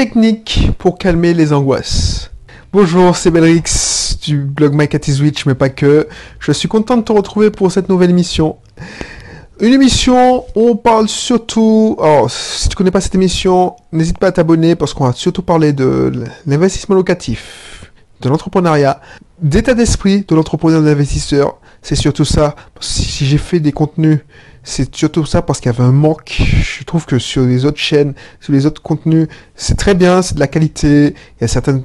technique pour calmer les angoisses. Bonjour, c'est Belrix du blog My Cat is Witch, mais pas que. Je suis content de te retrouver pour cette nouvelle émission. Une émission où on parle surtout... Alors, si tu connais pas cette émission, n'hésite pas à t'abonner parce qu'on va surtout parler de l'investissement locatif, de l'entrepreneuriat, d'état d'esprit de l'entrepreneur de l'investisseur. C'est surtout ça. Si j'ai fait des contenus c'est surtout ça parce qu'il y avait un manque. Je trouve que sur les autres chaînes, sur les autres contenus, c'est très bien, c'est de la qualité. Il y a certaines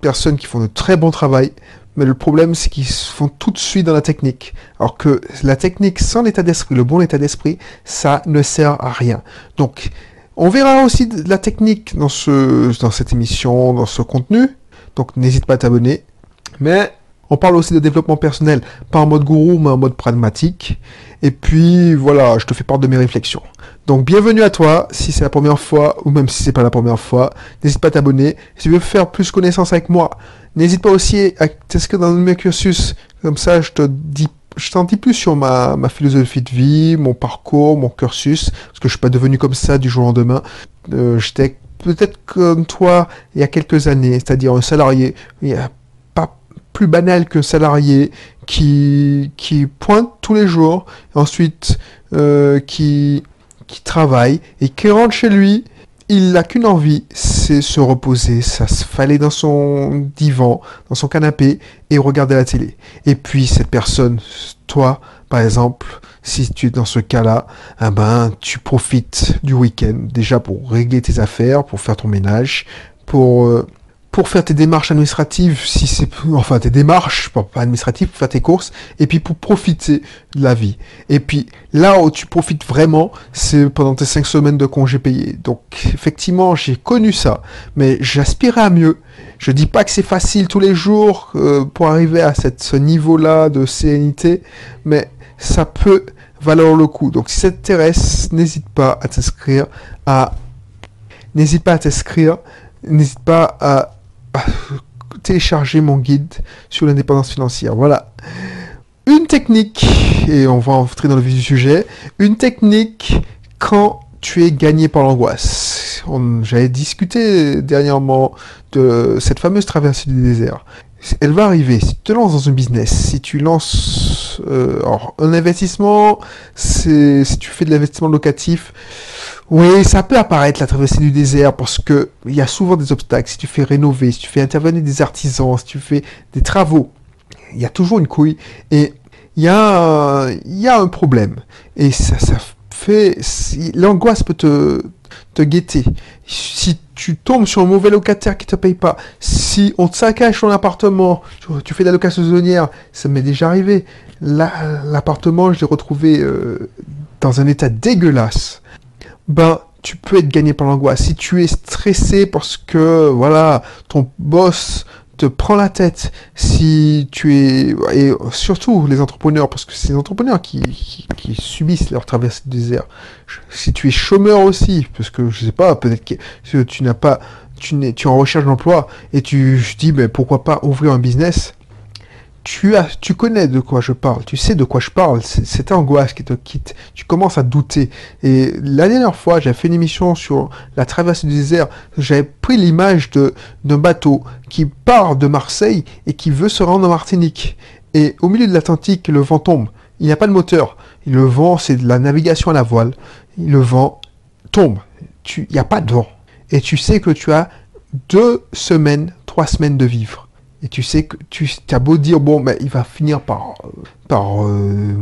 personnes qui font de très bon travail. Mais le problème, c'est qu'ils font tout de suite dans la technique. Alors que la technique sans l'état d'esprit, le bon état d'esprit, ça ne sert à rien. Donc, on verra aussi de la technique dans, ce, dans cette émission, dans ce contenu. Donc, n'hésite pas à t'abonner. Mais on parle aussi de développement personnel, pas en mode gourou, mais en mode pragmatique. Et puis voilà, je te fais part de mes réflexions. Donc bienvenue à toi, si c'est la première fois, ou même si c'est pas la première fois, n'hésite pas à t'abonner. Si tu veux faire plus connaissance avec moi, n'hésite pas aussi à t'inscrire dans mes cursus. Comme ça, je te dis t'en dis plus sur ma, philosophie de vie, mon parcours, mon cursus, parce que je suis pas devenu comme ça du jour au lendemain. Euh, J'étais peut-être comme toi il y a quelques années, c'est-à-dire un salarié. Banal qu'un salarié qui, qui pointe tous les jours, ensuite euh, qui, qui travaille et qui rentre chez lui. Il n'a qu'une envie, c'est se reposer, ça se fallait dans son divan, dans son canapé et regarder la télé. Et puis cette personne, toi, par exemple, si tu es dans ce cas-là, eh ben, tu profites du week-end déjà pour régler tes affaires, pour faire ton ménage, pour euh, pour faire tes démarches administratives, si c'est enfin tes démarches, pas administratives, pour faire tes courses, et puis pour profiter de la vie. Et puis là où tu profites vraiment, c'est pendant tes cinq semaines de congés payés. Donc effectivement, j'ai connu ça, mais j'aspirais à mieux. Je dis pas que c'est facile tous les jours euh, pour arriver à ce niveau-là de sérénité, mais ça peut valoir le coup. Donc si ça t'intéresse, n'hésite pas à t'inscrire n'hésite pas à t'inscrire, n'hésite pas à télécharger mon guide sur l'indépendance financière. Voilà. Une technique, et on va entrer dans le vif du sujet, une technique quand tu es gagné par l'angoisse. J'avais discuté dernièrement de cette fameuse traversée du désert. Elle va arriver. Si tu te lances dans un business, si tu lances euh, un investissement, si tu fais de l'investissement locatif, oui, ça peut apparaître la traversée du désert parce que il y a souvent des obstacles. Si tu fais rénover, si tu fais intervenir des artisans, si tu fais des travaux, il y a toujours une couille et il y a, il y a un problème. Et ça, ça fait, l'angoisse peut te, te guetter. Si tu tombes sur un mauvais locataire qui te paye pas, si on te saccage ton appartement, tu, fais de la location saisonnière, ça m'est déjà arrivé. L'appartement, je l'ai retrouvé euh, dans un état dégueulasse ben, tu peux être gagné par l'angoisse. Si tu es stressé parce que, voilà, ton boss te prend la tête, si tu es, et surtout les entrepreneurs, parce que c'est les entrepreneurs qui, qui, subissent leur traversée du désert. Si tu es chômeur aussi, parce que je sais pas, peut-être que tu n'as pas, tu, es, tu es en recherche d'emploi et tu dis, ben, pourquoi pas ouvrir un business tu as, tu connais de quoi je parle, tu sais de quoi je parle, c'est cette angoisse qui te quitte, tu commences à douter. Et la dernière fois, j'ai fait une émission sur la traversée du désert, j'avais pris l'image d'un bateau qui part de Marseille et qui veut se rendre en Martinique. Et au milieu de l'Atlantique, le vent tombe. Il n'y a pas de moteur. Le vent, c'est de la navigation à la voile. Le vent tombe. il n'y a pas de vent. Et tu sais que tu as deux semaines, trois semaines de vivre. Et tu sais que tu as beau dire, bon, mais il va finir par, par euh,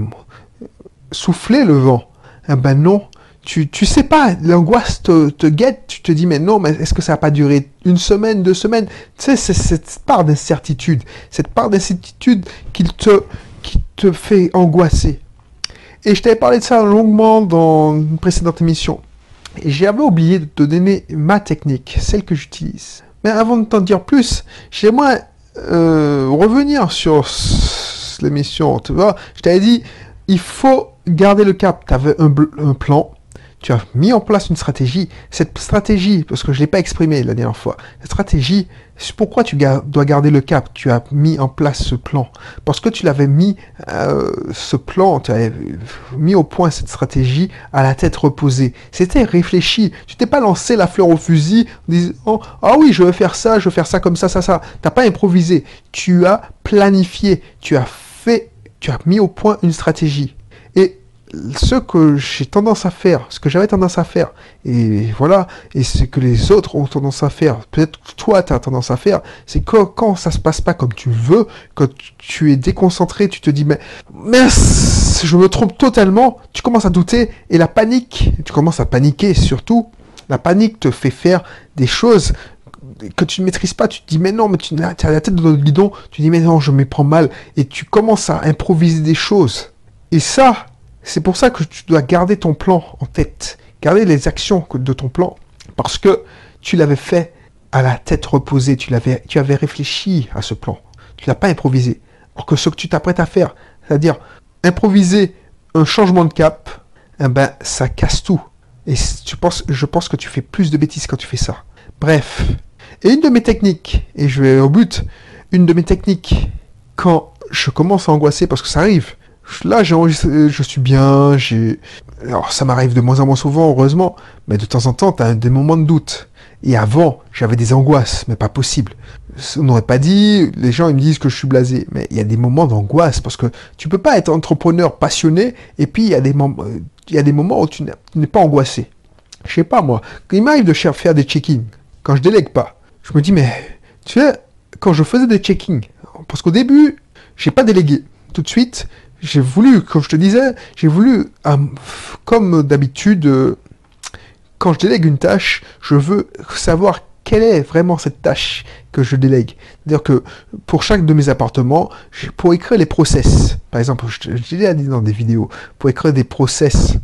souffler le vent. Eh ben non, tu, tu sais pas, l'angoisse te, te, guette, tu te dis, mais non, mais est-ce que ça va pas durer une semaine, deux semaines? Tu sais, c'est cette part d'incertitude, cette part d'incertitude qui te, qui te fait angoisser. Et je t'avais parlé de ça longuement dans une précédente émission. Et j'avais oublié de te donner ma technique, celle que j'utilise. Mais avant de t'en dire plus, j'aimerais euh, revenir sur l'émission, tu vois, je t'avais dit, il faut garder le cap. Tu avais un, plan, tu as mis en place une stratégie. Cette stratégie, parce que je ne l'ai pas exprimé la dernière fois, cette stratégie, pourquoi tu dois garder le cap. Tu as mis en place ce plan. Parce que tu l'avais mis, euh, ce plan, tu avais mis au point cette stratégie à la tête reposée. C'était réfléchi. Tu t'es pas lancé la fleur au fusil en disant, ah oui, je vais faire ça, je vais faire ça comme ça, ça, ça. T'as pas improvisé. Tu as planifié. Tu as fait, tu as mis au point une stratégie. Ce que j'ai tendance à faire, ce que j'avais tendance à faire, et voilà, et ce que les autres ont tendance à faire, peut-être toi tu as tendance à faire, c'est que quand ça se passe pas comme tu veux, quand tu es déconcentré, tu te dis mais mince, je me trompe totalement, tu commences à douter et la panique, tu commences à paniquer surtout, la panique te fait faire des choses que tu ne maîtrises pas, tu te dis mais non, mais tu as la tête dans le guidon, tu dis mais non, je me prends mal, et tu commences à improviser des choses. Et ça, c'est pour ça que tu dois garder ton plan en tête, garder les actions de ton plan, parce que tu l'avais fait à la tête reposée, tu, l'avais, tu avais réfléchi à ce plan, tu l'as pas improvisé. Alors que ce que tu t'apprêtes à faire, c'est-à-dire improviser un changement de cap, eh ben, ça casse tout. Et tu je pense que tu fais plus de bêtises quand tu fais ça. Bref. Et une de mes techniques, et je vais au but, une de mes techniques, quand je commence à angoisser, parce que ça arrive, Là, je suis bien, j'ai... Alors, ça m'arrive de moins en moins souvent, heureusement, mais de temps en temps, tu as des moments de doute. Et avant, j'avais des angoisses, mais pas possible. On n'aurait pas dit, les gens ils me disent que je suis blasé, mais il y a des moments d'angoisse, parce que tu peux pas être entrepreneur passionné, et puis il y, a des moments où tu n'es pas angoissé. Je sais pas moi, il m'arrive de faire des check-in, quand je délègue pas, je me dis, mais tu sais, quand je faisais des check-in, parce qu'au début, j'ai pas délégué. Tout de suite, j'ai voulu, comme je te disais, j'ai voulu, euh, comme d'habitude, euh, quand je délègue une tâche, je veux savoir quelle est vraiment cette tâche que je délègue. C'est-à-dire que pour chaque de mes appartements, pour écrire les process, par exemple, je, je l'ai dit dans des vidéos, pour écrire des process,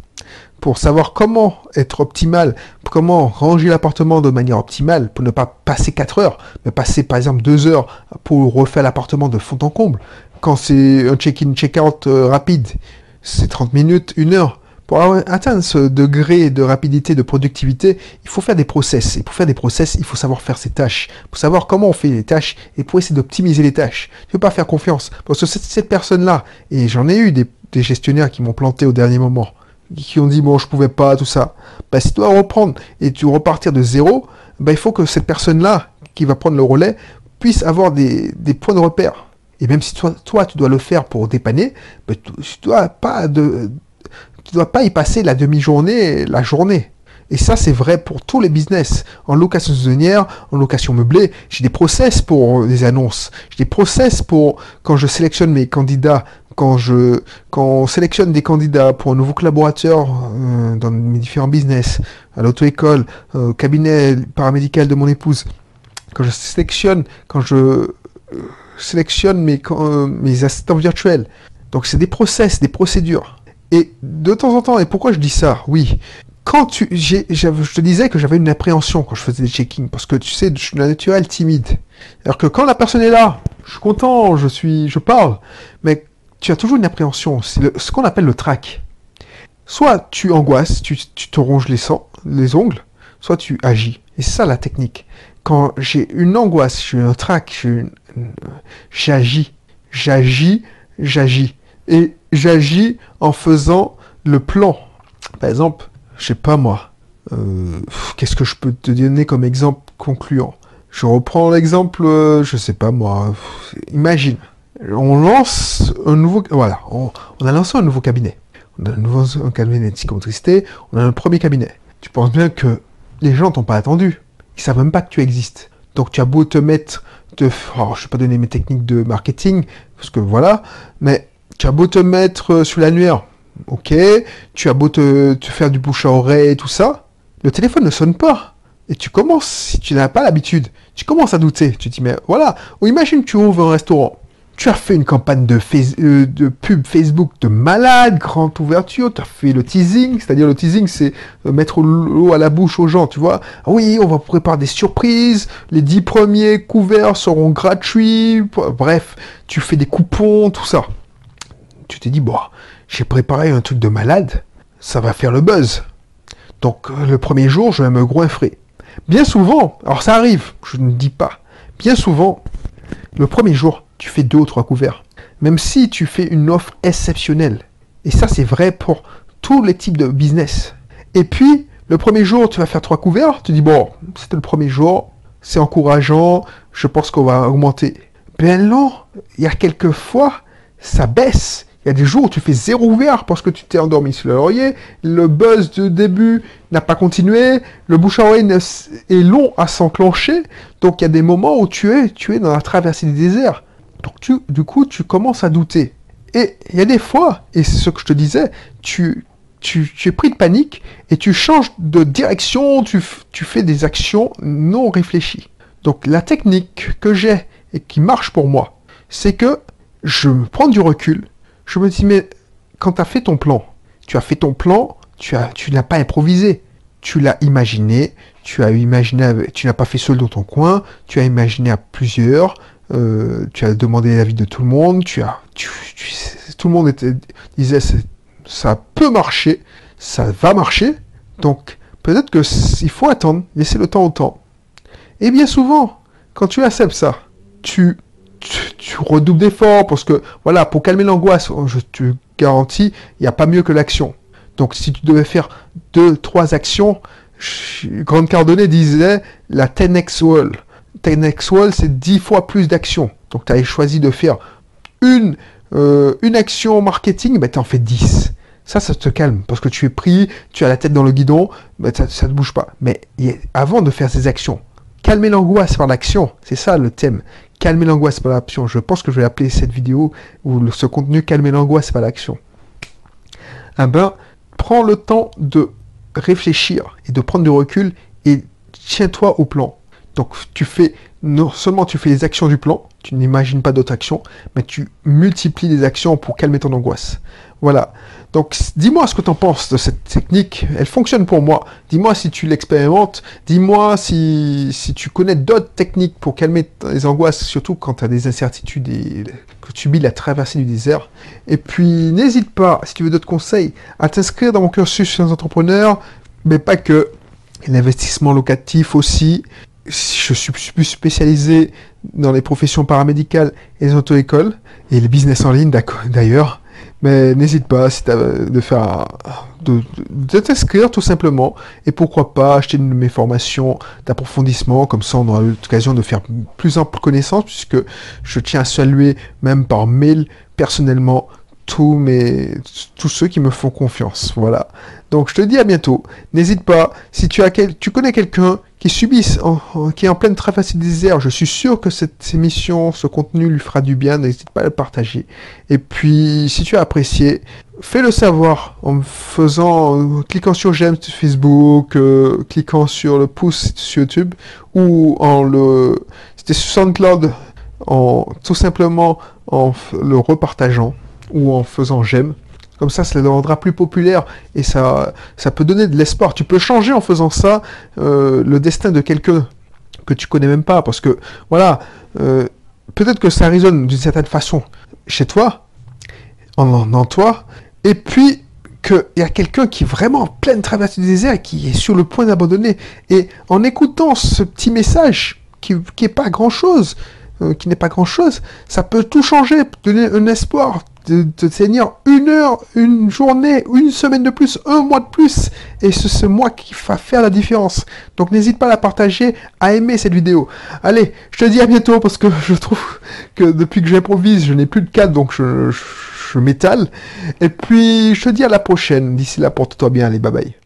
pour savoir comment être optimal, comment ranger l'appartement de manière optimale, pour ne pas passer 4 heures, mais passer par exemple 2 heures pour refaire l'appartement de fond en comble, quand c'est un check-in, check-out euh, rapide, c'est 30 minutes, 1 heure. Pour atteindre ce degré de rapidité, de productivité, il faut faire des process. Et pour faire des process, il faut savoir faire ses tâches. Pour savoir comment on fait les tâches et pour essayer d'optimiser les tâches. Tu ne peux pas faire confiance. Parce que cette, personne-là, et j'en ai eu des, gestionnaires qui m'ont planté au dernier moment, qui ont dit bon je pouvais pas, tout ça. Bah, si tu dois reprendre et tu repartir de zéro, bah, il faut que cette personne-là, qui va prendre le relais, puisse avoir des points de repère et même si toi, toi tu dois le faire pour dépanner, ben, tu, dois pas de, tu dois pas y passer la demi-journée, la journée. Et ça, c'est vrai pour tous les business. En location saisonnière, en location meublée, j'ai des process pour les annonces. J'ai des process pour quand je sélectionne mes candidats, quand je quand on sélectionne des candidats pour un nouveau collaborateur euh, dans mes différents business, à l'auto-école, au cabinet paramédical de mon épouse. Quand je sélectionne, quand je euh, sélectionne mes, euh, mes assistants virtuels. Donc c'est des process, des procédures. Et de temps en temps, et pourquoi je dis ça? Oui, quand je te disais que j'avais une appréhension quand je faisais des check-ins, parce que tu sais, je suis naturel timide. Alors que quand la personne est là, je suis content, je suis, je parle, mais tu as toujours une appréhension. C'est ce qu'on appelle le trac. Soit tu angoisses, tu, tu te ronges les, les ongles, soit tu agis. Et c'est ça la technique. Quand j'ai une angoisse, j'ai un trac, j'agis, j'agis, j'agis. Et j'agis en faisant le plan. Par exemple, je sais pas moi, euh, qu'est-ce que je peux te donner comme exemple concluant? Je reprends l'exemple, euh, je sais pas moi, imagine, on lance un nouveau, voilà, on, a lancé un nouveau cabinet. On a un nouveau cabinet de psychomotricité, on a un premier cabinet. Tu penses bien que les gens t'ont pas attendu. Ils savent même pas que tu existes. Donc tu as beau te mettre de... Oh, je vais pas donner mes techniques de marketing, parce que voilà, mais tu as beau te mettre euh, sur l'annuaire, ok, tu as beau te, faire du bouche à oreille et tout ça, le téléphone ne sonne pas. Et tu commences, si tu n'as pas l'habitude, tu commences à douter. Tu te dis, mais voilà, ou imagine tu ouvres un restaurant tu as fait une campagne de, euh, de pub Facebook de malade, grande ouverture, tu as fait le teasing, c'est-à-dire le teasing, c'est euh, mettre l'eau à la bouche aux gens, tu vois. Ah oui, on va préparer des surprises, les dix premiers couverts seront gratuits, bref, tu fais des coupons, tout ça. Tu t'es dit, bon, j'ai préparé un truc de malade, ça va faire le buzz. Donc euh, le premier jour, je vais me goinfrer. Bien souvent, alors ça arrive, je ne dis pas, bien souvent, le premier jour, tu fais deux ou trois couverts. Même si tu fais une offre exceptionnelle. Et ça, c'est vrai pour tous les types de business. Et puis, le premier jour, tu vas faire trois couverts, tu dis, bon, c'était le premier jour, c'est encourageant, je pense qu'on va augmenter. Ben non, il y a quelques fois, ça baisse. Il y a des jours où tu fais zéro ouvert parce que tu t'es endormi sur le laurier, le buzz de début n'a pas continué, le bouche à oreille est long à s'enclencher, donc il y a des moments où tu es, tu es dans la traversée du désert. Donc tu, du coup, tu commences à douter. Et il y a des fois, et c'est ce que je te disais, tu, tu, es pris de panique et tu changes de direction, tu, fais des actions non réfléchies. Donc la technique que j'ai et qui marche pour moi, c'est que je prends du recul, je me dis mais quand tu as fait ton plan, tu as fait ton plan, tu as tu l'as pas improvisé, tu l'as imaginé, tu as imaginé, tu n'as pas fait seul dans ton coin, tu as imaginé à plusieurs, euh, tu as demandé l'avis de tout le monde, tu as, tout le monde disait ça peut marcher, ça va marcher, donc peut-être que il faut attendre, laisser le temps au temps. Et bien souvent, quand tu acceptes ça, tu, redoubles d'efforts parce que, voilà, pour calmer l'angoisse, je te garantis, il n'y a pas mieux que l'action. Donc si tu devais faire deux, trois actions, Grande Cardonnay disait la 10x wall. 10x wall, c'est 10 fois plus d'actions. Donc tu avais choisi de faire une, euh, une action marketing, ben, tu en fais 10. Ça, ça te calme parce que tu es pris, tu as la tête dans le guidon, ben, ça ne bouge pas. Mais avant de faire ces actions, calmer l'angoisse par l'action, c'est ça le thème. Calmer l'angoisse par l'action. Je pense que je vais appeler cette vidéo ou ce contenu Calmer l'angoisse par l'action. Ah ben, prends le temps de réfléchir et de prendre du recul et tiens-toi au plan. Donc tu fais non seulement tu fais les actions du plan, tu n'imagines pas d'autres actions, mais tu multiplies les actions pour calmer ton angoisse. Voilà. Donc dis-moi ce que tu en penses de cette technique. Elle fonctionne pour moi. Dis-moi si tu l'expérimentes. Dis-moi si, tu connais d'autres techniques pour calmer les angoisses, surtout quand tu as des incertitudes et que tu vis la traversée du désert. Et puis n'hésite pas, si tu veux d'autres conseils, à t'inscrire dans mon cursus chez les entrepreneurs, mais pas que. L'investissement locatif aussi je suis plus spécialisé dans les professions paramédicales et les auto-écoles et les business en ligne d'ailleurs. Mais n'hésite pas si de faire de, de t'inscrire tout simplement et pourquoi pas acheter une de mes formations d'approfondissement comme ça on aura l'occasion de faire plus ample connaissance puisque je tiens à saluer même par mail personnellement tous mes tous ceux qui me font confiance. Voilà. Donc je te dis à bientôt. N'hésite pas si tu as quel, tu connais quelqu'un qui subisse, qui est en pleine traversée des désert, je suis sûr que cette émission, ce contenu lui fera du bien, n'hésite pas à le partager. Et puis, si tu as apprécié, fais-le savoir en faisant, cliquant sur j'aime sur Facebook, euh, cliquant sur le pouce sur YouTube, ou en le, c'était sur SoundCloud, en, tout simplement en le repartageant, ou en faisant j'aime. Comme ça, ça le rendra plus populaire et ça, peut donner de l'espoir. Tu peux changer en faisant ça euh, le destin de quelqu'un que tu connais même pas. Parce que, voilà, euh, peut-être que ça résonne d'une certaine façon chez toi, en, en toi, et puis qu'il y a quelqu'un qui est vraiment en pleine traversée du désert et qui est sur le point d'abandonner. Et en écoutant ce petit message, qui n'est pas grand-chose, euh, qui n'est pas grand-chose, ça peut tout changer, donner un espoir, de, te tenir une heure, une journée, une semaine de plus, un mois de plus. Et c'est ce mois qui va faire la différence. Donc n'hésite pas à la partager, à aimer cette vidéo. Allez, je te dis à bientôt parce que je trouve que depuis que j'improvise, je n'ai plus de cadre, donc je, je, je m'étale. Et puis je te dis à la prochaine. D'ici là, porte-toi bien. Allez, bye bye.